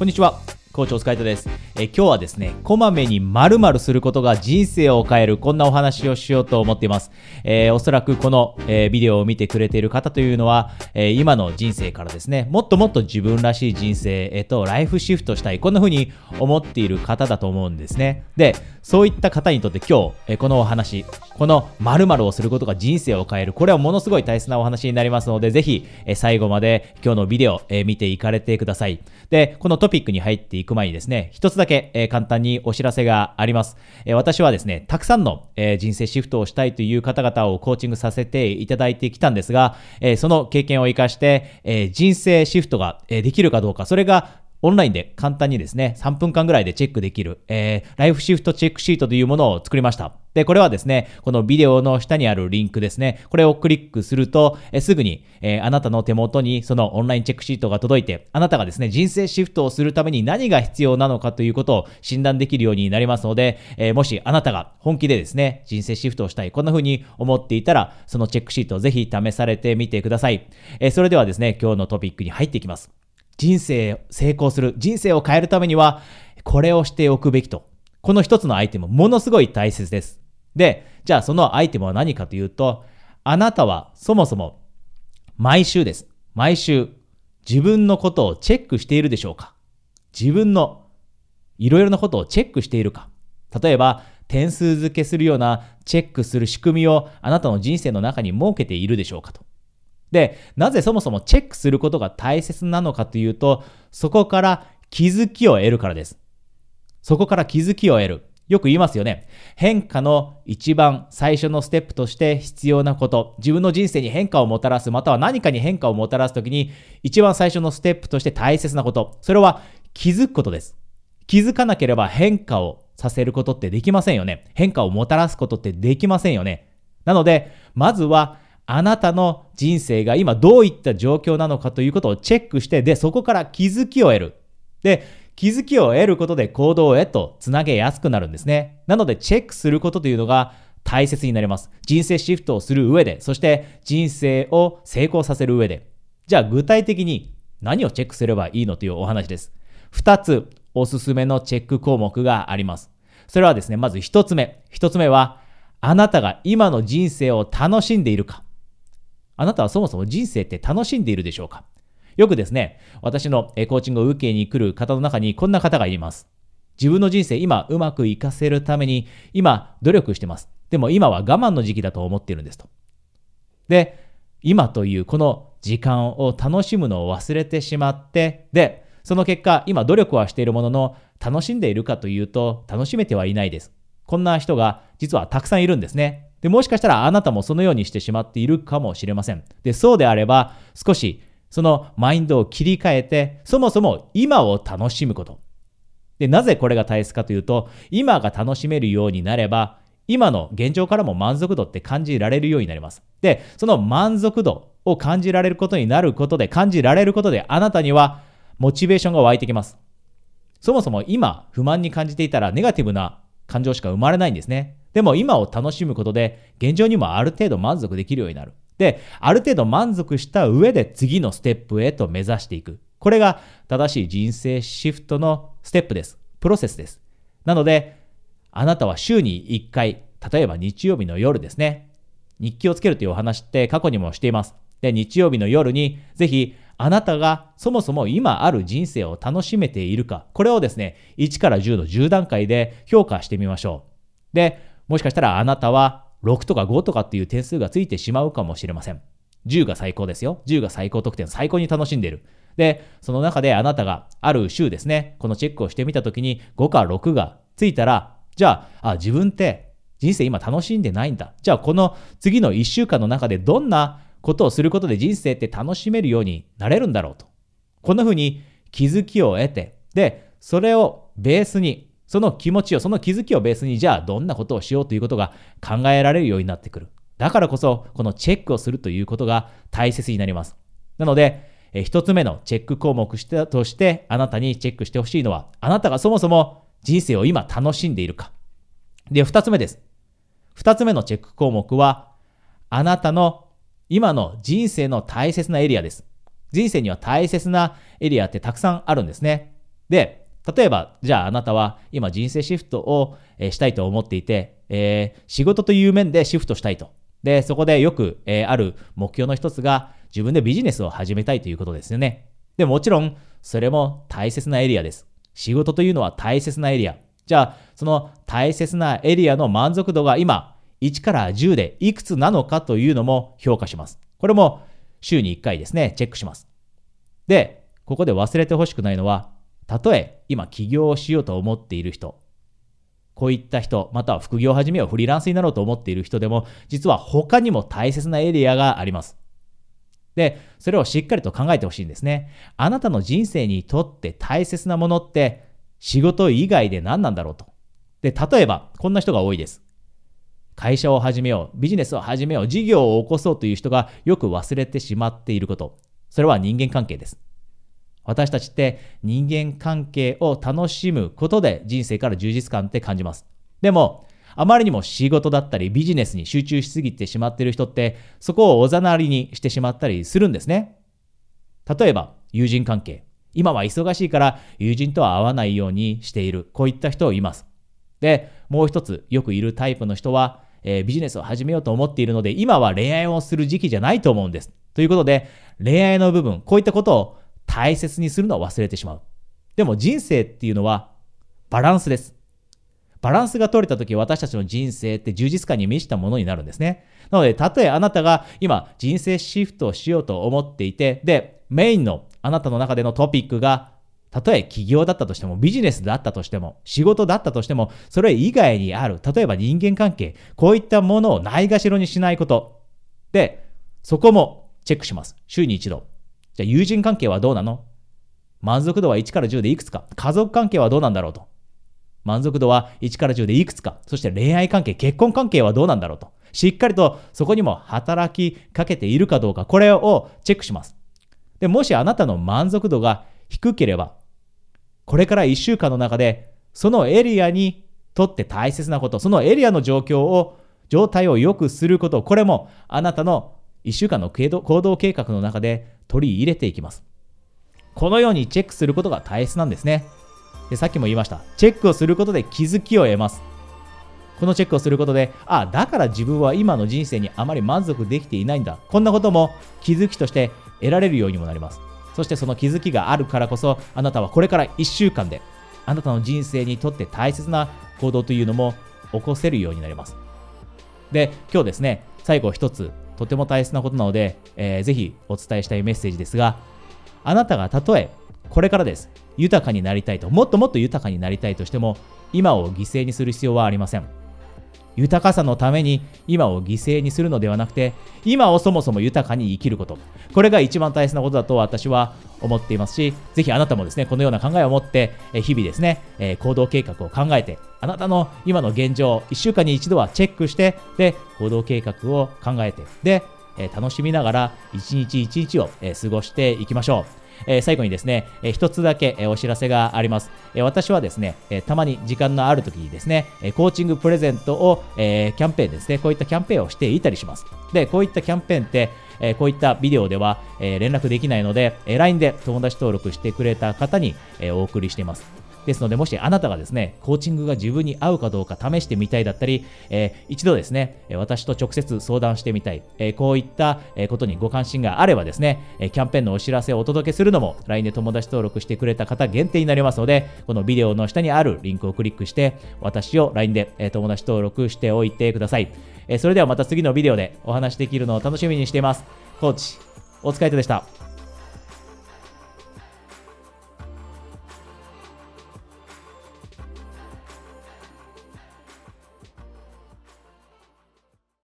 こんにちは。コーチお疲れ様です。え今日はですね、こまめに〇〇することが人生を変える、こんなお話をしようと思っています。えー、おそらくこの、えー、ビデオを見てくれている方というのは、えー、今の人生からですね、もっともっと自分らしい人生へとライフシフトしたい、こんな風に思っている方だと思うんですね。で、そういった方にとって今日、えこのお話、この〇〇をすることが人生を変える、これはものすごい大切なお話になりますので、ぜひ、え最後まで今日のビデオ、え見ていかれてください。で、このトピックに入っていく前にですね、一つだけ、けえ簡単にお知らせがあります。え私はですね、たくさんの、え人生シフトをしたいという方々をコーチングさせていただいてきたんですが、えその経験を活かして、え人生シフトが、えできるかどうか、それがオンラインで簡単にですね、3分間ぐらいでチェックできる、えー、ライフシフトチェックシートというものを作りました。で、これはですね、このビデオの下にあるリンクですね、これをクリックすると、え、すぐに、えー、あなたの手元にそのオンラインチェックシートが届いて、あなたがですね、人生シフトをするために何が必要なのかということを診断できるようになりますので、えー、もしあなたが本気でですね、人生シフトをしたい、こんな風に思っていたら、そのチェックシートをぜひ試されてみてください。えー、それではですね、今日のトピックに入っていきます。人生成功する、人生を変えるためには、これをしておくべきと。この一つのアイテム、ものすごい大切です。で、じゃあそのアイテムは何かというと、あなたはそもそも毎週です。毎週自分のことをチェックしているでしょうか？自分のいろいろなことをチェックしているか？例えば、点数付けするようなチェックする仕組みをあなたの人生の中に設けているでしょうかと。で、なぜそもそもチェックすることが大切なのかというと、そこから気づきを得るからです。そこから気づきを得る。よく言いますよね。変化の一番最初のステップとして必要なこと。自分の人生に変化をもたらす、または何かに変化をもたらすときに、一番最初のステップとして大切なこと。それは気づくことです。気づかなければ変化をさせることってできませんよね。変化をもたらすことってできませんよね。なので、まずはあなたの人生が今どういった状況なのかということをチェックして、で、そこから気づきを得る。で、気づきを得ることで行動へとつなげやすくなるんですね。なので、チェックすることというのが大切になります。人生シフトをする上で、そして人生を成功させる上で。じゃあ、具体的に何をチェックすればいいのというお話です。二つおすすめのチェック項目があります。それはですね、まず一つ目。一つ目は、あなたが今の人生を楽しんでいるか。あなたはそもそも人生って楽しんでいるでしょうか？よくですね、私のコーチングを受けに来る方の中にこんな方がいます。自分の人生今うまくいかせるために今努力してます。でも今は我慢の時期だと思っているんですと。で、今というこの時間を楽しむのを忘れてしまって、で、その結果、今努力はしているものの、楽しんでいるかというと、楽しめてはいないです。こんな人が実はたくさんいるんですね。で、もしかしたらあなたもそのようにしてしまっているかもしれません。で、そうであれば、少しそのマインドを切り替えて、そもそも今を楽しむこと。で、なぜこれが大切かというと、今が楽しめるようになれば、今の現状からも満足度って感じられるようになります。で、その満足度を感じられることになることで、感じられることで、あなたにはモチベーションが湧いてきます。そもそも今不満に感じていたらネガティブな感情しか生まれないんですね。でも今を楽しむことで、現状にもある程度満足できるようになる。で、ある程度満足した上で次のステップへと目指していく。これが正しい人生シフトのステップです。プロセスです。なので、あなたは週に1回、例えば日曜日の夜ですね、日記をつけるというお話って過去にもしています。で、日曜日の夜にぜひあなたがそもそも今ある人生を楽しめているか、これをですね、1から10の10段階で評価してみましょう。で、もしかしたらあなたは6とか5とかっていう点数がついてしまうかもしれません。10が最高ですよ。10が最高得点、最高に楽しんでいる。で、その中であなたがある週ですね、このチェックをしてみたときに5か6がついたら、じゃあ、あ、自分って人生今楽しんでないんだ。じゃあこの次の1週間の中でどんなことをすることで人生って楽しめるようになれるんだろうと。こんな風に気づきを得て、で、それをベースにその気持ちを、その気づきをベースに、じゃあどんなことをしようということが考えられるようになってくる。だからこそ、このチェックをするということが大切になります。なので、一つ目のチェック項目として、あなたにチェックしてほしいのは、あなたがそもそも人生を今楽しんでいるか。で、二つ目です。二つ目のチェック項目は、あなたの今の人生の大切なエリアです。人生には大切なエリアってたくさんあるんですね。で、例えば、じゃああなたは今人生シフトをしたいと思っていて、えー、仕事という面でシフトしたいと。で、そこでよく、えー、ある目標の一つが自分でビジネスを始めたいということですよね。でもちろん、それも大切なエリアです。仕事というのは大切なエリア。じゃあ、その大切なエリアの満足度が今、1から10でいくつなのかというのも評価します。これも週に1回ですね、チェックします。で、ここで忘れてほしくないのは、たとえ今起業をしようと思っている人、こういった人、または副業を始めよう、フリーランスになろうと思っている人でも、実は他にも大切なエリアがあります。で、それをしっかりと考えてほしいんですね。あなたの人生にとって大切なものって仕事以外で何なんだろうと。で、例えば、こんな人が多いです。会社を始めよう、ビジネスを始めよう、事業を起こそうという人がよく忘れてしまっていること。それは人間関係です。私たちって人間関係を楽しむことで人生から充実感って感じます。でも、あまりにも仕事だったりビジネスに集中しすぎてしまっている人って、そこをおざなりにしてしまったりするんですね。例えば、友人関係。今は忙しいから友人とは会わないようにしている。こういった人をいます。で、もう一つよくいるタイプの人は、えー、ビジネスを始めようと思っているので、今は恋愛をする時期じゃないと思うんです。ということで、恋愛の部分、こういったことを大切にするのを忘れてしまう。でも人生っていうのはバランスです。バランスが取れた時、私たちの人生って充実感に満ちたものになるんですね。なので、たとえあなたが今人生シフトをしようと思っていて、で、メインのあなたの中でのトピックがたとえ起業だったとしても、ビジネスだったとしても、仕事だったとしても、それ以外にある、例えば人間関係、こういったものをないがしろにしないこと。で、そこもチェックします。週に一度。じゃあ友人関係はどうなの？満足度は1から10でいくつか。家族関係はどうなんだろうと。満足度は1から10でいくつか。そして恋愛関係、結婚関係はどうなんだろうと。しっかりとそこにも働きかけているかどうか、これをチェックします。で、もしあなたの満足度が低ければ、これから1週間の中で、そのエリアにとって大切なこと、そのエリアの状況を、状態を良くすること、これもあなたの1週間の行動計画の中で取り入れていきます。このようにチェックすることが大切なんですね。でさっきも言いました。チェックをすることで気づきを得ます。このチェックをすることで、あ、だから自分は今の人生にあまり満足できていないんだ。こんなことも気づきとして得られるようにもなります。そしてその気づきがあるからこそ、あなたはこれから1週間で、あなたの人生にとって大切な行動というのも起こせるようになります。で、今日ですね、最後一つ、とても大切なことなので、えー、ぜひお伝えしたいメッセージですが、あなたがたとえ、これからです、豊かになりたいと、もっともっと豊かになりたいとしても、今を犠牲にする必要はありません。豊かさのために今を犠牲にするのではなくて、今をそもそも豊かに生きること。これが一番大切なことだと私は思っていますし、ぜひあなたもですね、このような考えを持って、日々ですね、行動計画を考えて、あなたの今の現状、1週間に一度はチェックして、で、行動計画を考えて、で、楽しみながら一日一日を過ごしていきましょう。え最後にですね、え一つだけ、えお知らせがあります。え私はですね、えたまに時間のある時にですね、えコーチングプレゼントを、えキャンペーンですね、こういったキャンペーンをしていたりします。で、こういったキャンペーンって、えこういったビデオでは、え連絡できないので、え LINE で友達登録してくれた方に、えお送りしています。ですので、もしあなたがですね、コーチングが自分に合うかどうか試してみたいだったり、えー、一度ですね、私と直接相談してみたい、えー、こういったことにご関心があればですね、キャンペーンのお知らせをお届けするのも LINE で友達登録してくれた方限定になりますので、このビデオの下にあるリンクをクリックして、私を LINE で友達登録しておいてください。それではまた次のビデオでお話できるのを楽しみにしています。コーチ、お疲れ様でした。